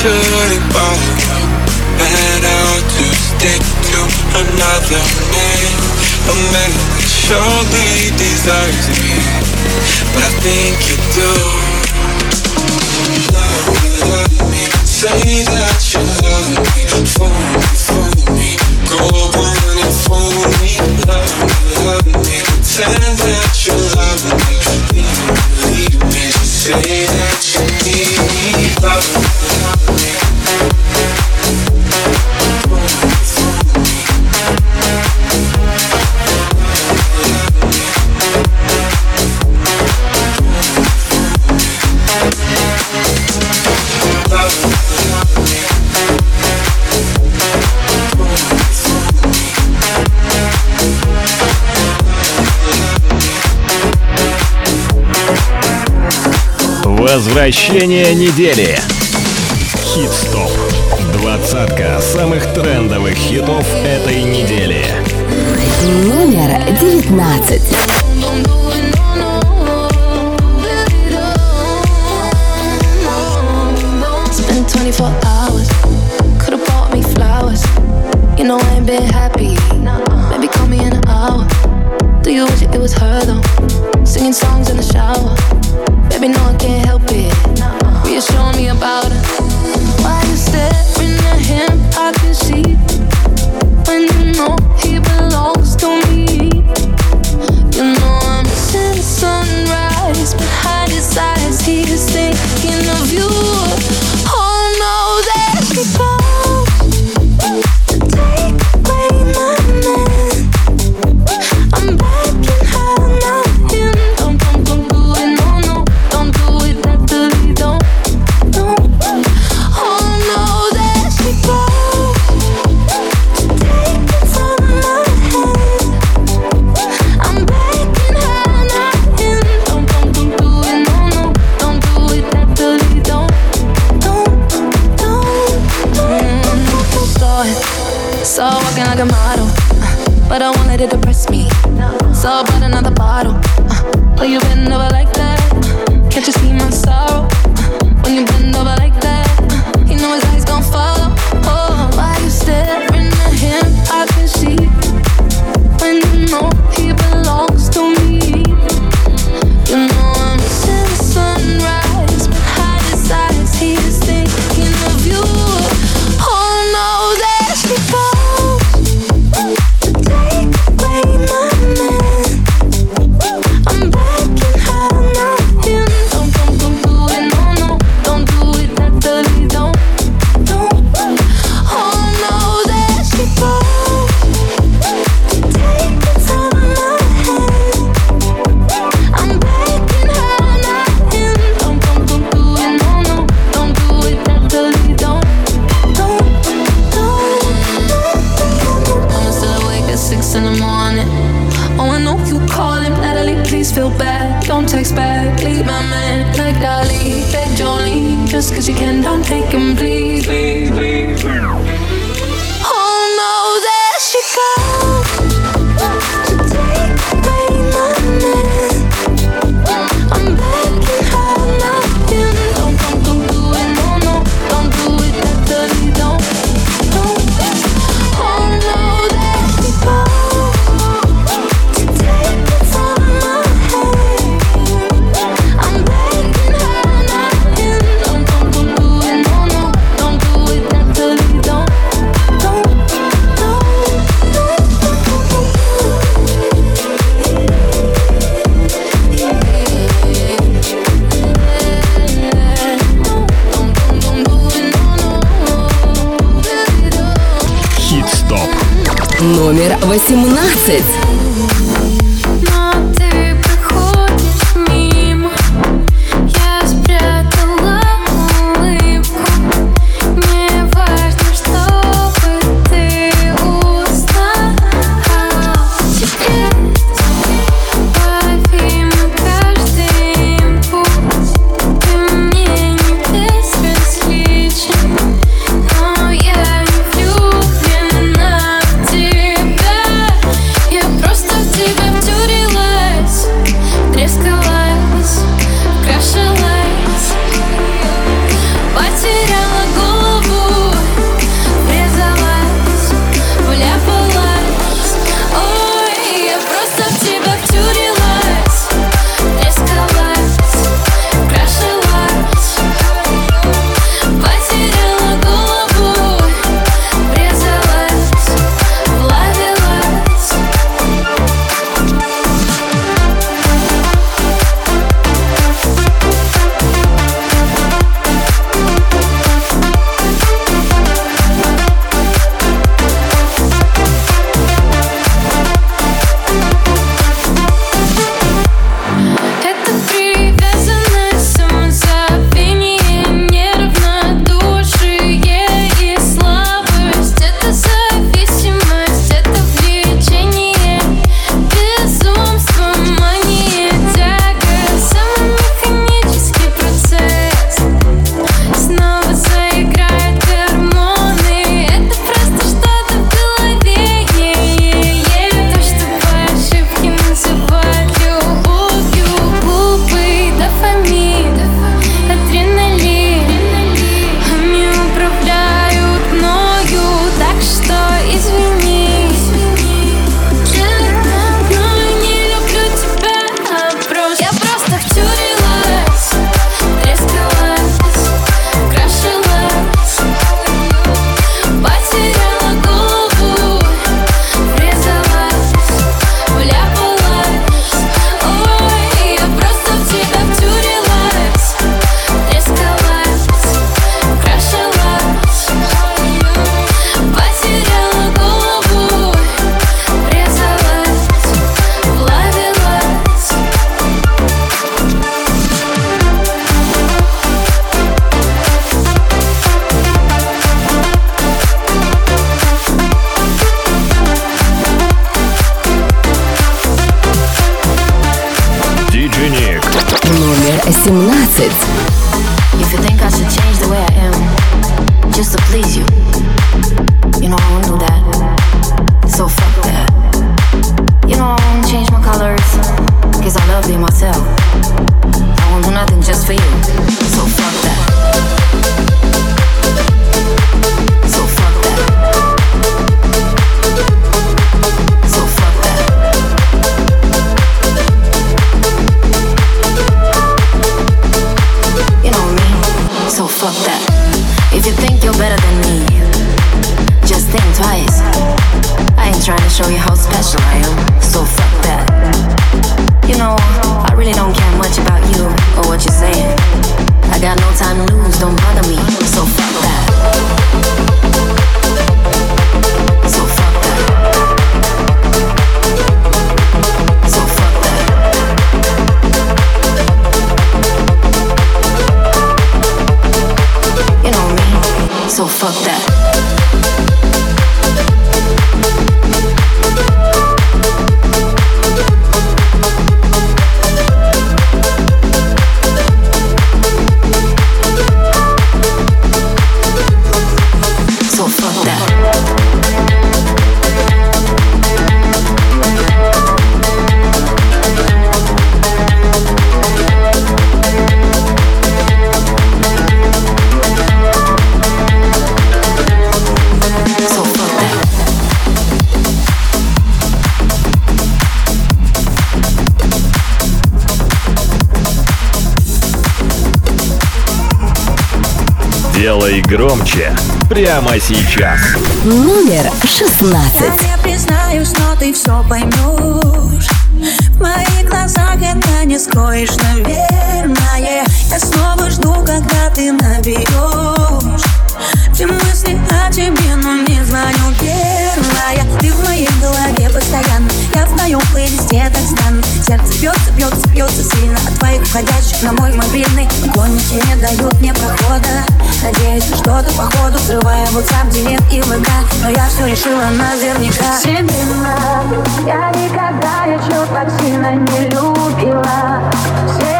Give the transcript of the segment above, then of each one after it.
should it bother Better to stick to another man. A man that surely desires me But I think you do. Love me, love me Say that you love me. Fool me, fool me. Go on and fool me. Love me, love me. Pretend that you love me. Leave me, leave me say that you need love. Возвращение недели. Хит-стоп. Двадцатка самых трендовых хитов этой недели. Номер девятнадцать. Делай громче прямо сейчас. Номер 16. Я не признаюсь, но ты все поймешь В моих глазах это не скроешь, наверное Я снова жду, когда ты наберешь твоем плейлисте так странно Сердце бьется, бьется, бьется сильно От твоих входящих на мой мобильный. Гонники не дают мне прохода. Надеюсь, на что-то походу Взрывая WhatsApp, директ и ВК Но я все решила наверняка. Семена Я никогда еще так сильно не любила. Все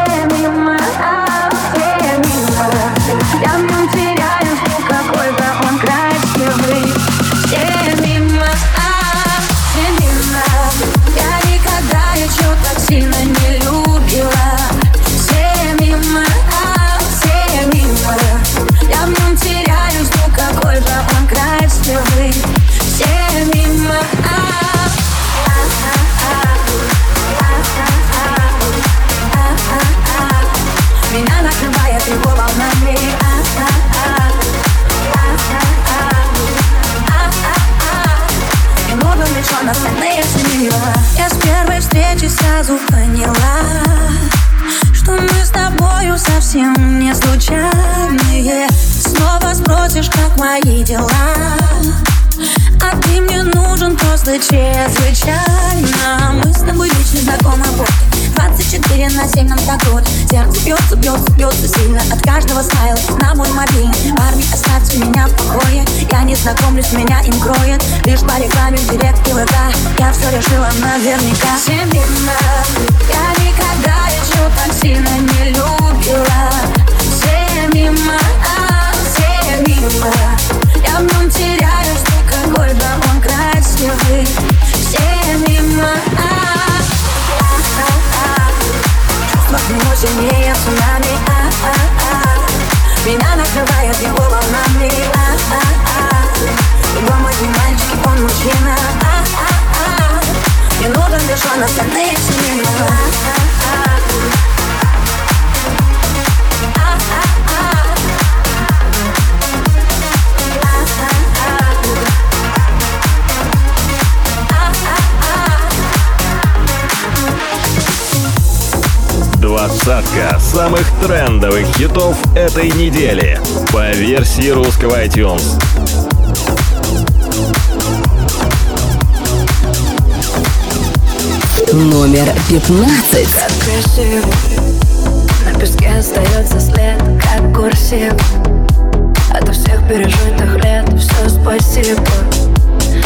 мои дела. А ты мне нужен просто чрезвычайно. Мы с тобой лично знакомы вот 24 на 7 нам так вот. Сердце бьется, бьется, бьется сильно От каждого смайла. На мой мобильный Парни, оставьте меня в покое. Я не знакомлюсь, меня им кроет. Лишь по рекламе в директ и ВК. Я все решила наверняка. Семена Я никогда еще так сильно не любила. Все мимо, а мимо Я в нем теряюсь, ну какой же он красивый Все мимо, а нему сильнее цунами. Меня накрывает его волнами. Его мой не мальчик, он мужчина. Не нужен лишь он, остальные все мимо а-а-а. Двадцатка самых трендовых хитов этой недели. По версии русского iTunes. Номер 15. так красиво На песке остается след, как курсив Ото всех пережитых лет все спасибо.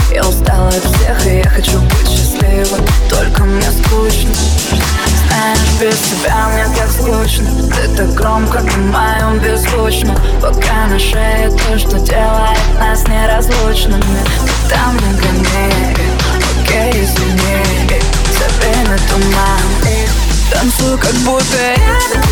Я устала от всех и я хочу быть счастливой Только мне скучно Знаешь, без тебя мне так скучно. Ты так громко Думаем беззвучно. Пока на шее то, что делает нас неразлучными. Там на гоне Окей, извини. За время туман И танцую, как будто рядом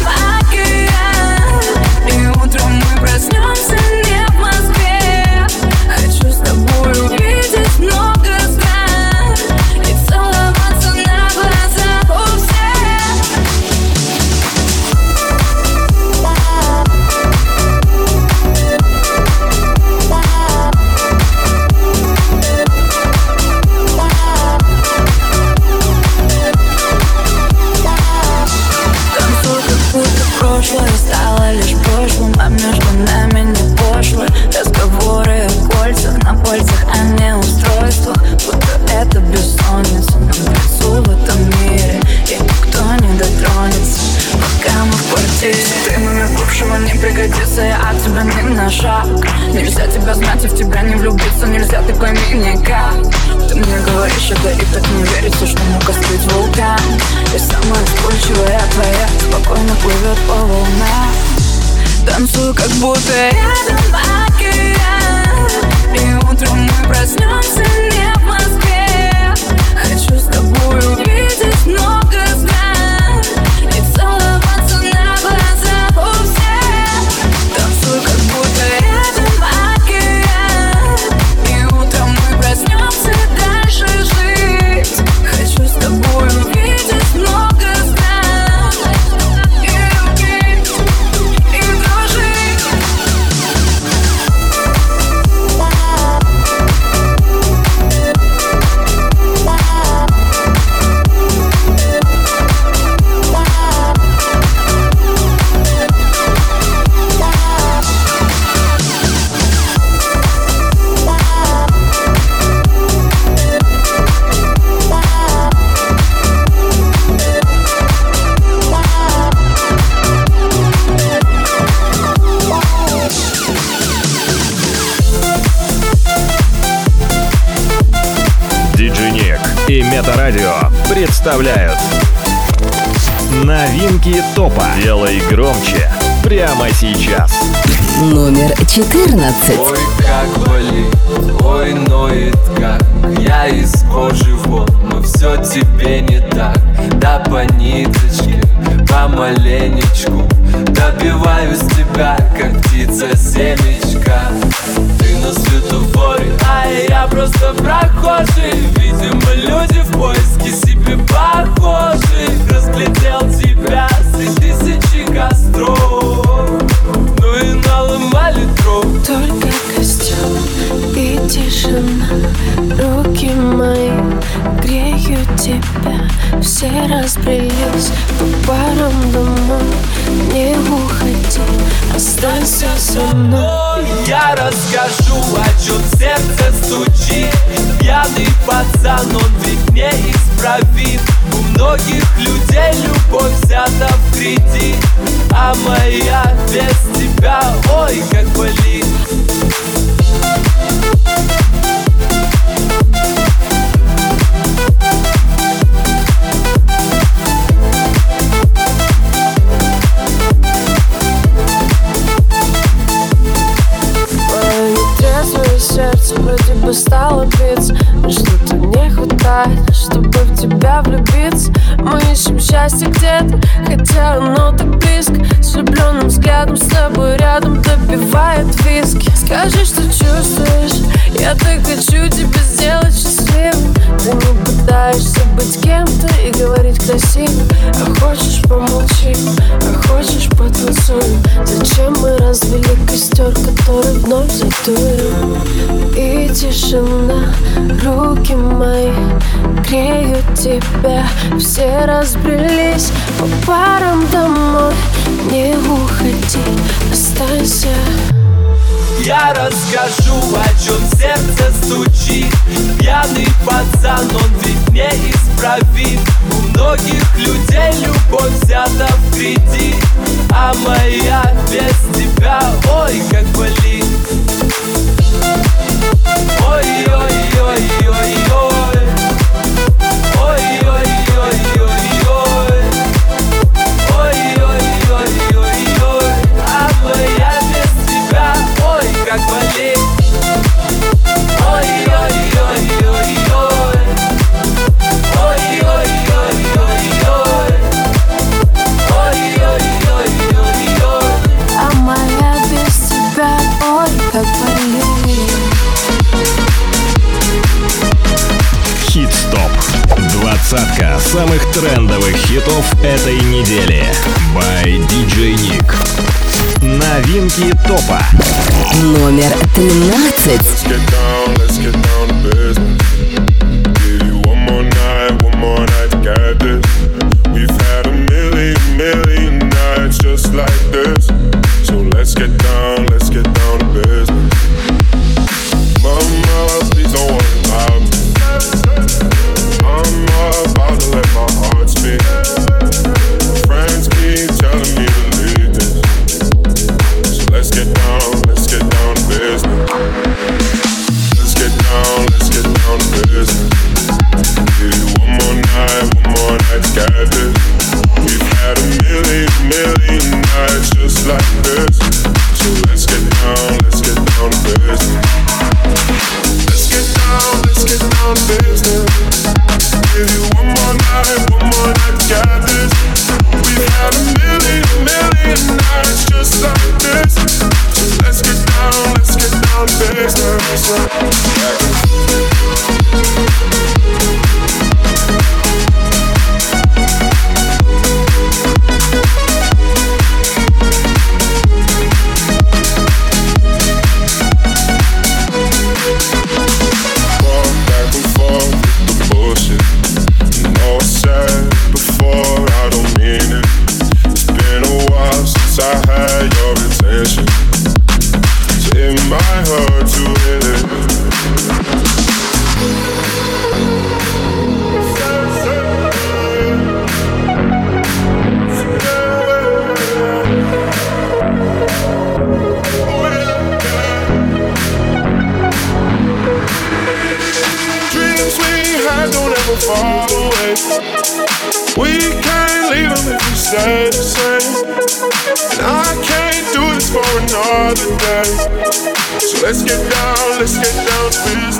представляют Новинки топа. Делай громче прямо сейчас. Номер 14. Ой, как болит, ой, ноет как Я из кожи вон, но все тебе не так Да по ниточке, помаленечку Добиваюсь тебя, как птица семечка Ты на светофоре, я просто прохожий Видимо, люди в поиске себе похожих Разглядел тебя среди тысячи костров. Ну и наломали дров. Только костюм и тишина. Руки мои греют тебя. Все разбрелись по парам домой Не уходи, останься со мной Я расскажу, о чем сердце стучит. Пьяный пацан, он ведь неисправим У многих людей любовь взята в кредит. А моя без тебя, ой, как болит. Мое счастье где-то, хотя оно так близко. С влюбленным взглядом с тобой рядом добивает виски. Скажи, что чувствуешь, я так хочу тебя сделать счастливым Ты не пытаешься быть кем-то и говорить красиво. А хочешь помолчи, а хочешь потанцуем. Зачем мы развели костер, который вновь задуем И тишина, руки мои греют тебя. Все разбрелись по парам домой. Не уходи, останься Я расскажу, о чем сердце стучит. Пьяный пацан, он ведь неисправим У многих людей любовь взята в кредит. А моя без тебя, ой, как болит. Ой-ой-ой-ой-ой. Ой-ой-ой-ой-ой трендовых хитов этой недели. By DJ Nick. Новинки топа. Номер 13. Let's get down, let's get down to business. Give you one more night, one more night to get this. We've had a million, million nights just like this. So let's get down, let's get down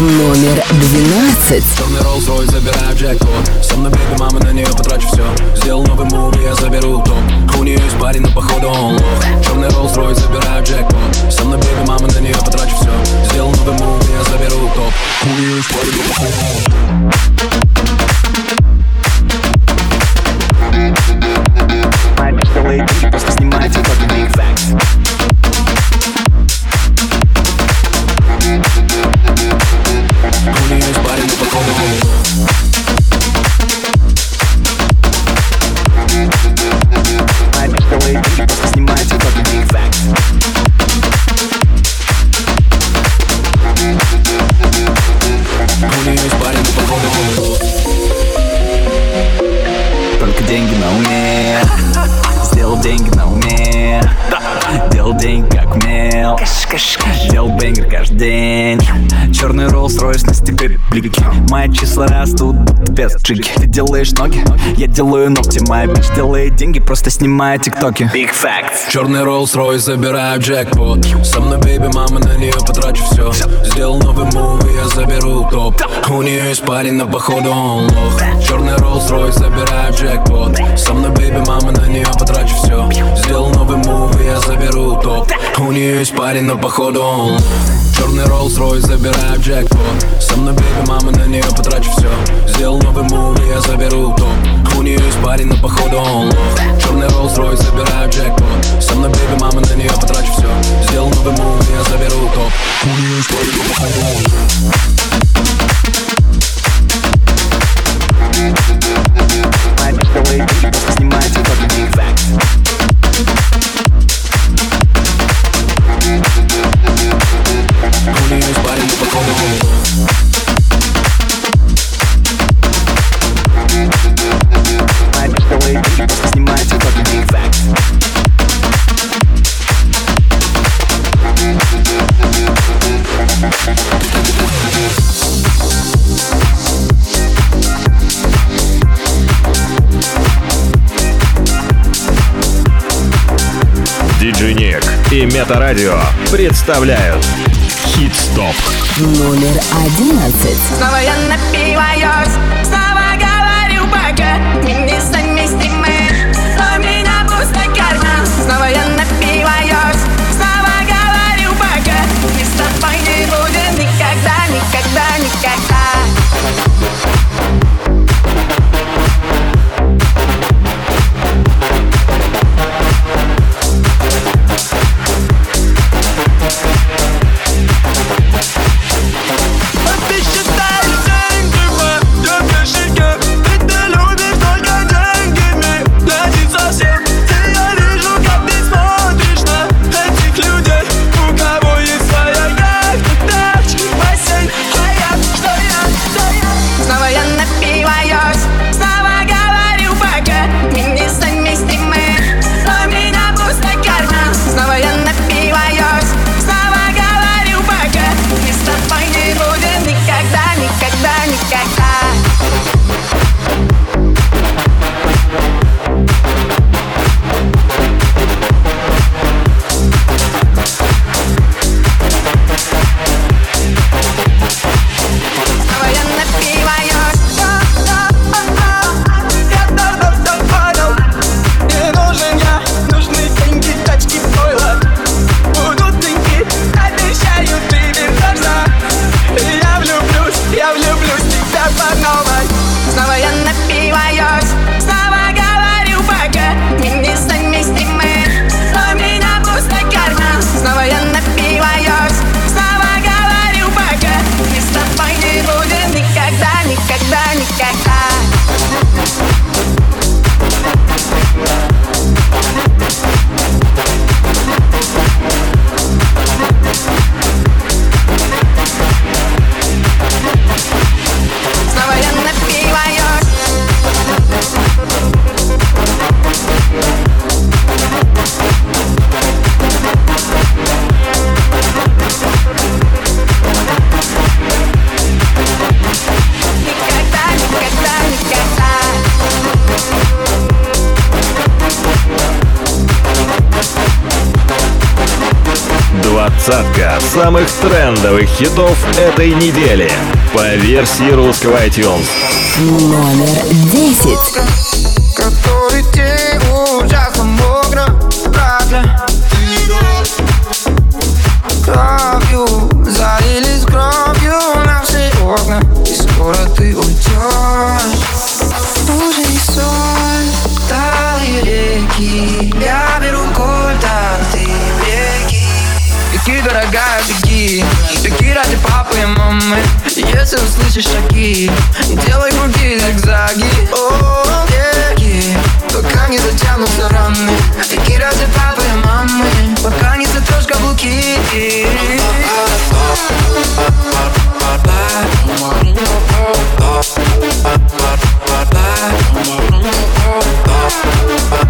Номер 12. Черный Rolls Royce, забираю джекпот? Со мной беби, мама, на нее потрачу все Сделал новый мув, я заберу топ. У нее есть парень, но походу он лох. Черный Rolls Royce, забираю джекпот? Со мной беби, мама, на нее потрачу все Сделал новый мув, я заберу топ. У нее есть парень, но походу он лох Мои числа растут, без чики Ты делаешь ноги, я делаю ногти. Моя бич делает деньги, просто снимая тиктоки. Big facts. Черный Rolls Royce, забираю джекпот. Со мной бейби, мама, на нее потрачу все Сделал новый мув, я заберу топ. У нее есть парень, но походу он лох. Черный Rolls Royce, забираю джекпот. Со мной бейби, мама, на нее потрачу все Сделал новый мув, я заберу топ. У нее есть парень, но походу он лох. Черный Rolls Royce, забираю джекпот. Со мной бейби, мама, на нее потрачу все Сделал новый мув, я заберу топ. У нее есть парень, но походу он лох. Черный Rolls Royce, забираю джекпот. Со мной бейби, мама, на нее потрачу все Сделал новый мув, я заберу топ. У нее есть парень, но походу он лох. Моя bitch делает и Метарадио представляют. Хит-стоп. Номер одиннадцать. Снова я напиваюсь, снова говорю пока. Мы несовместимы, но меня пусто карма Снова я напиваюсь двадцатка самых трендовых хитов этой недели по версии русского iTunes. Номер десять. Который день ужасно мокро. Кровью залились кровью наши окна, и скоро ты уйдешь. Уже не соль, талые реки, я беру Дорогая, беги. Беги ради папы и мамы. Если услышишь шаги Делай круги, зигзаги О, беги. Пока не затянутся раны. Беги ради папы и мамы. Пока не сотрешь каблуки. Bye.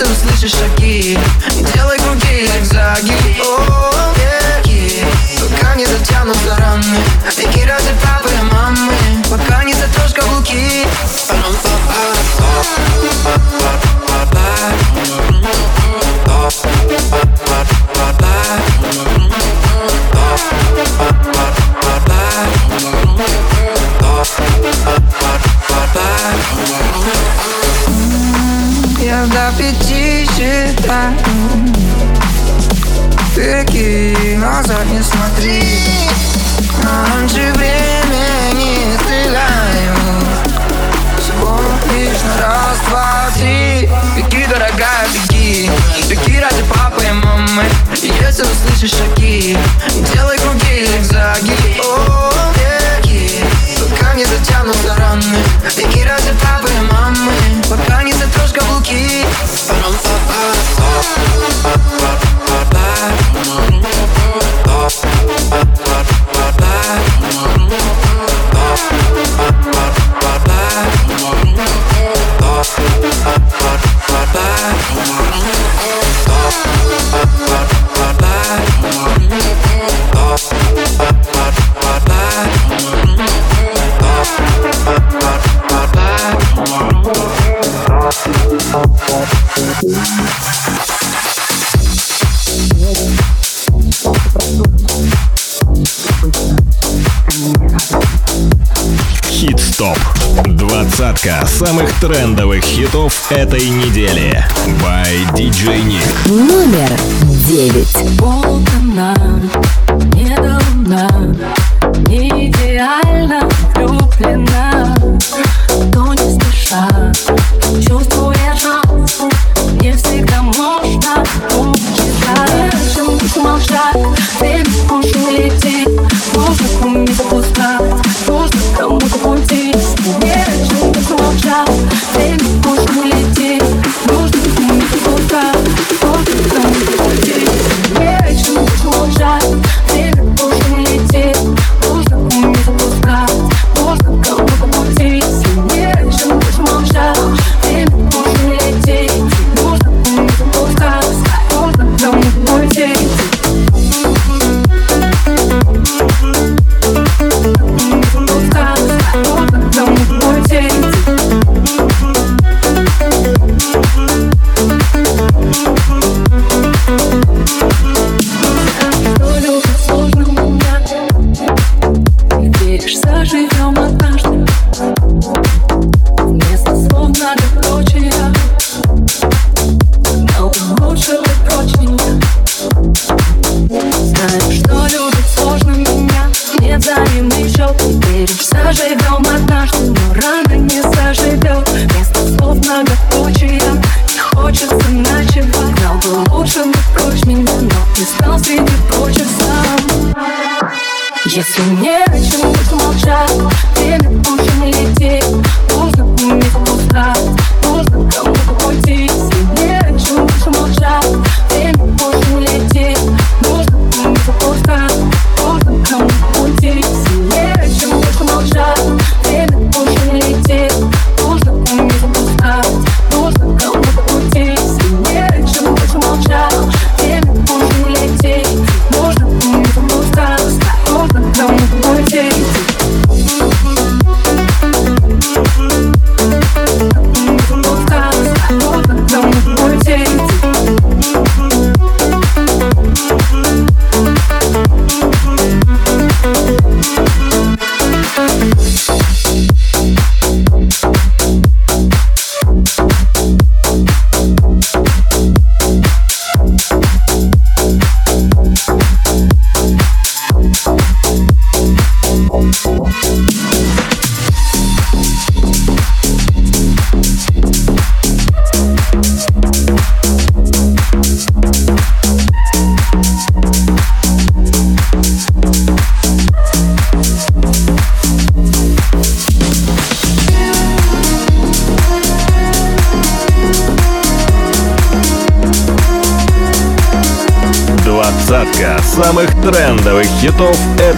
ты услышишь шаги. Делай круги, зигзаги Подборка самых трендовых хитов этой недели. By DJ Nick. Номер девять.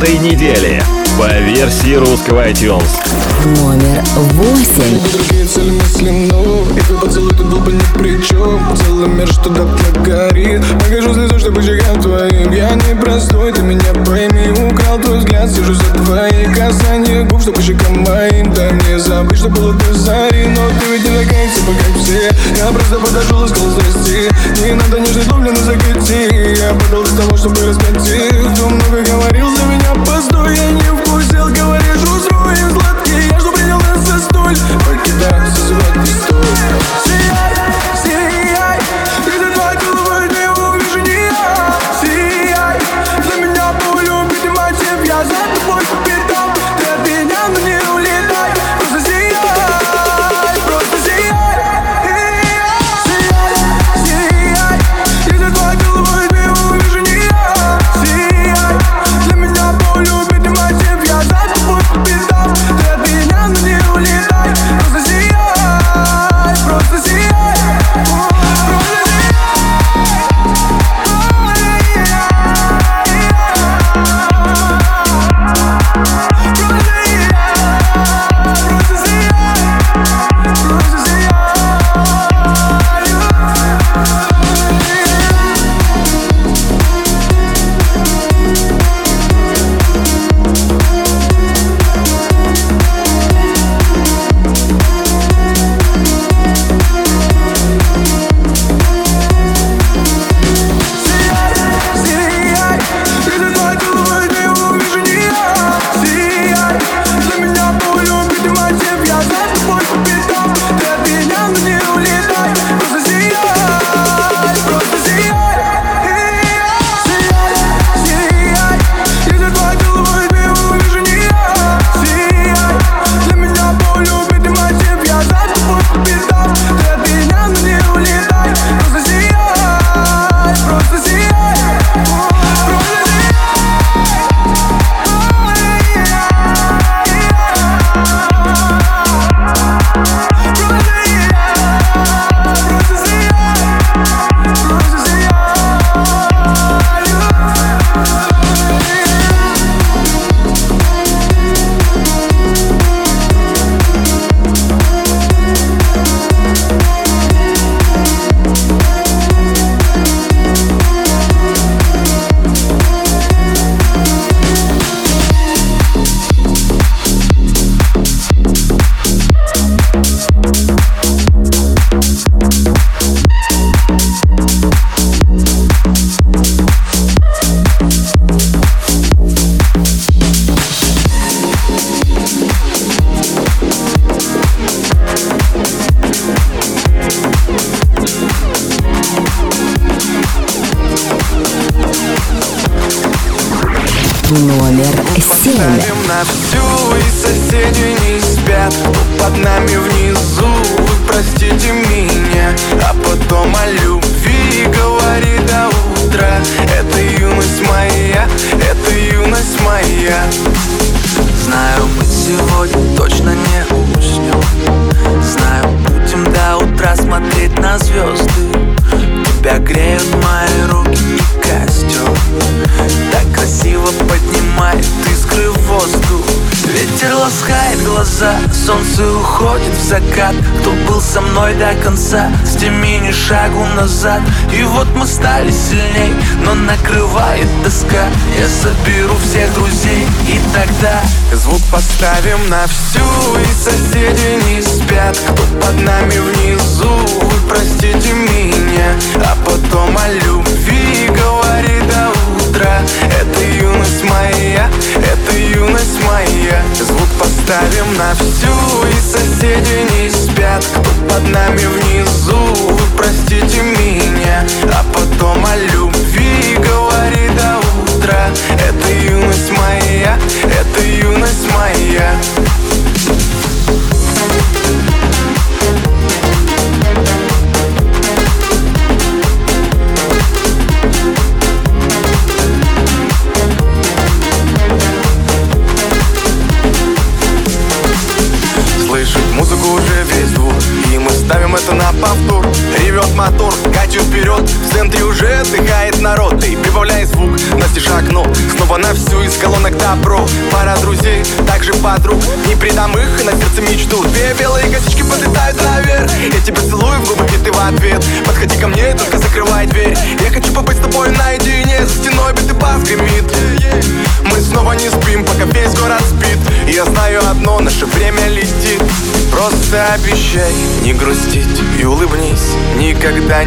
этой недели по версии русского iTunes. Номер восемь. Я не простой, ты меня пойми. Украл твой взгляд, сижу за твои касания губ, чтобы щекам моим. Да не забыть, что было до зари. Но ты ведь не такая, типа как все. Я просто подошел, искал здрасти. Не надо нежный дом, блин, закати. Я подал для того, чтобы распяти.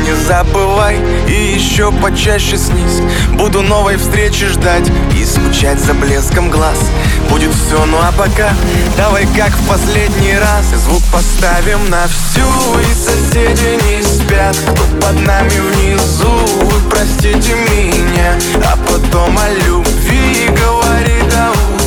Не забывай и еще почаще снись. Буду новой встречи ждать и скучать за блеском глаз. Будет все, ну а пока давай как в последний раз. Звук поставим на всю и соседи не спят. Кто под нами внизу, вы простите меня. А потом о любви говори до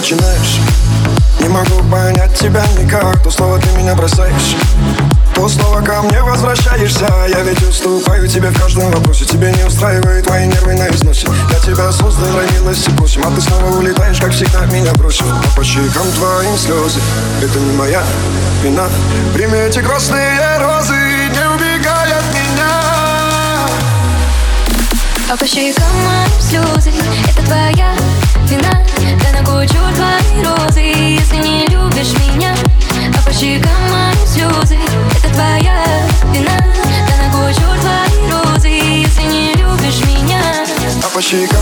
Начинаешь? Не могу понять тебя никак То слово ты меня бросаешь. То снова ко мне возвращаешься Я ведь уступаю тебе в каждом вопросе. Тебе не устраивает мои нервы на износе. Я тебя создал, родилась и просим А ты снова улетаешь, как всегда, меня бросив А по щекам твоим слезы Это не моя вина. Прими эти красные розы Не убегай от меня. А по щекам моим слезы Это твоя ледяна Да на кучу твои розы? Если не любишь меня А по щекам мои слезы Это твоя вина Да на кучу твои розы? Если не любишь меня А по щекам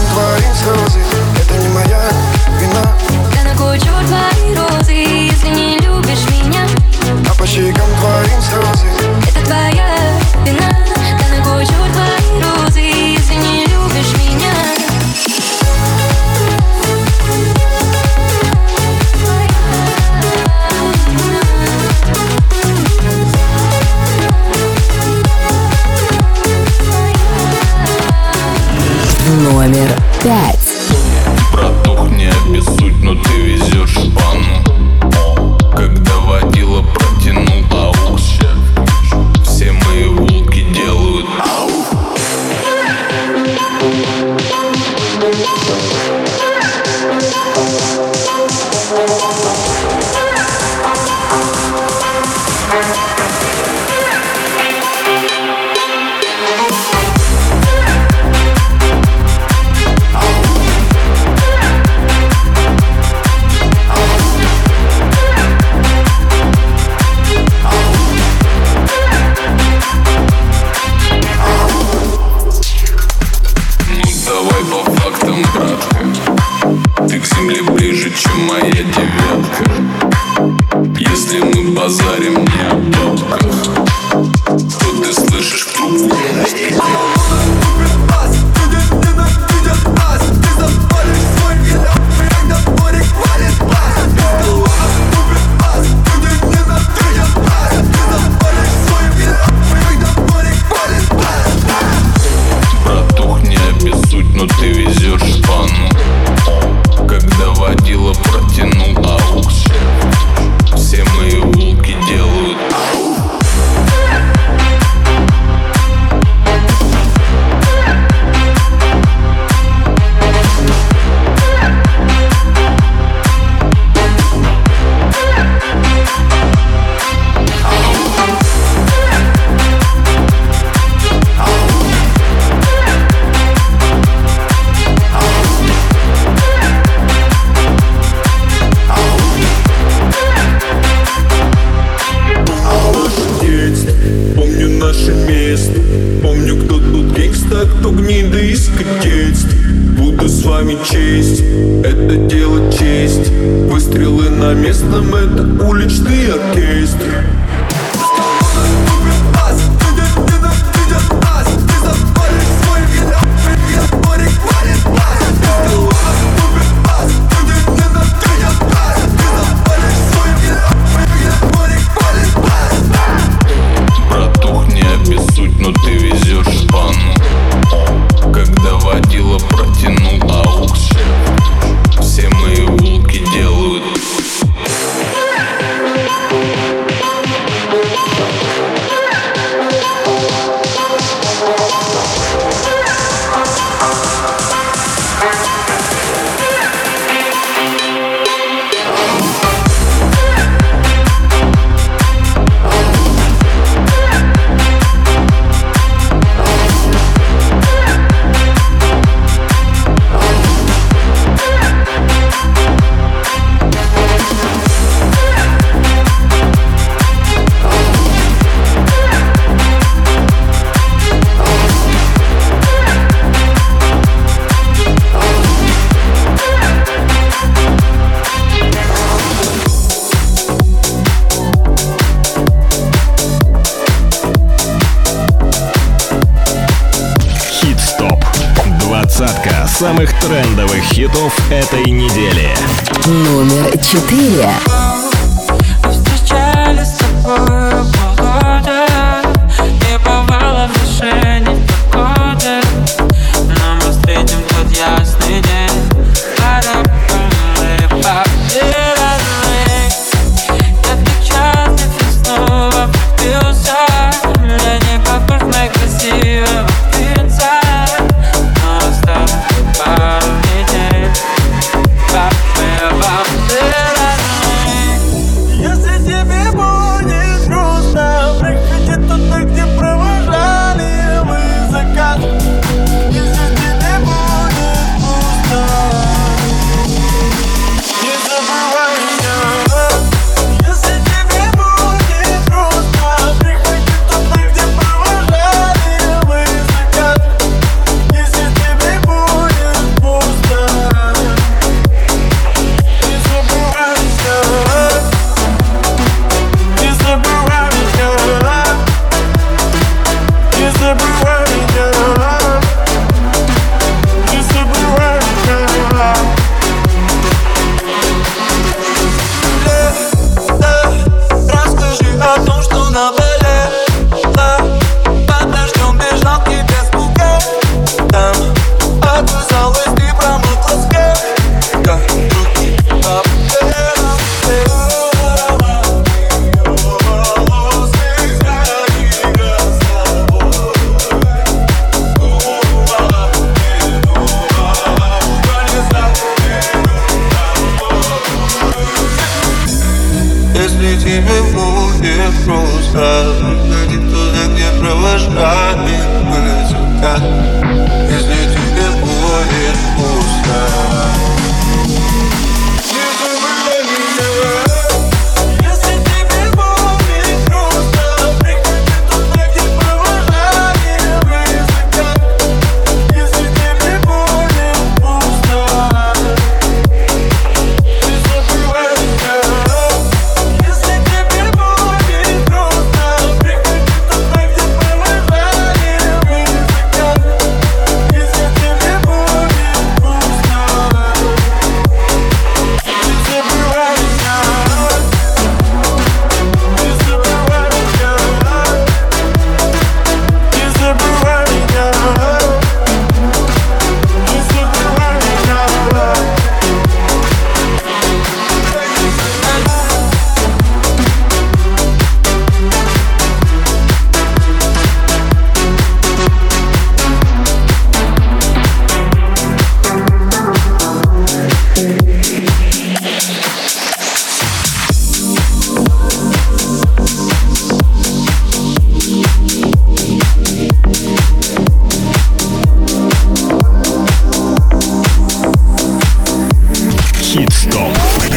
этой недели. Номер четыре.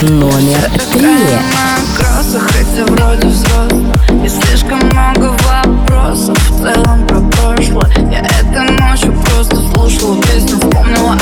номер три. Я этой ночью просто слушала песню, вспомнила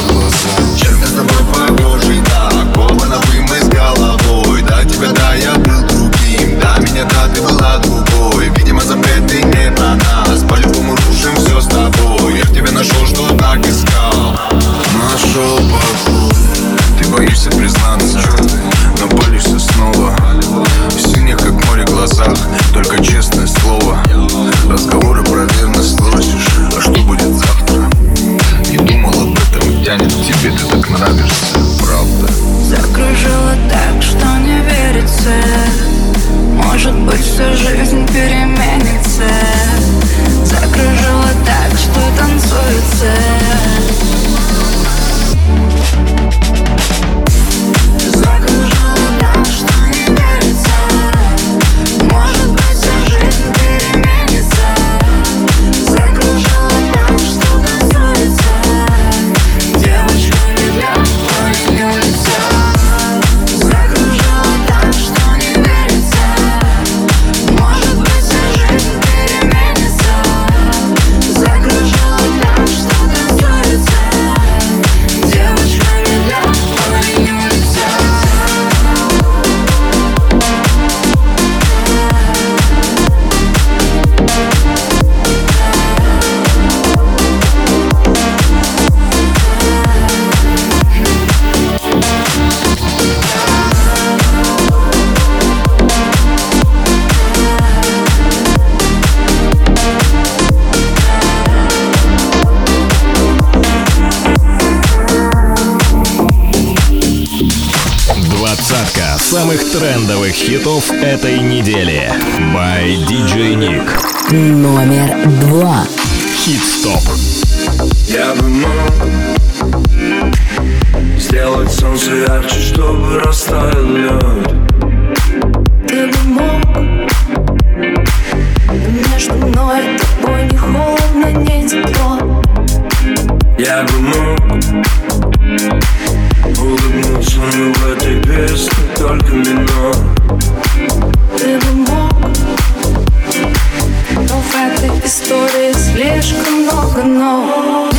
глаза. хитов этой недели. By DJ Nick. Номер два. Хит-стоп. Я бы мог сделать солнце ярче, чтобы растаял лед. Ты бы мог между мной и тобой не холодно, не тепло. Я бы мог улыбнуться, но в этой песне только минор. Истории слишком много, но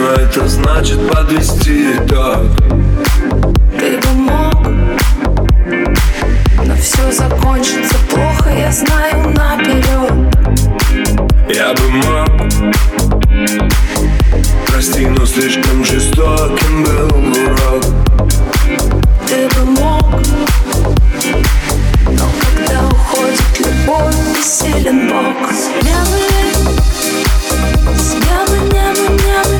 но это значит подвести так Ты бы мог, но все закончится плохо, я знаю наперед Я бы мог, прости, но слишком жестоким был урок. Ты бы мог, но когда уходит любовь, силен Бог. Небо, небо, небо, небо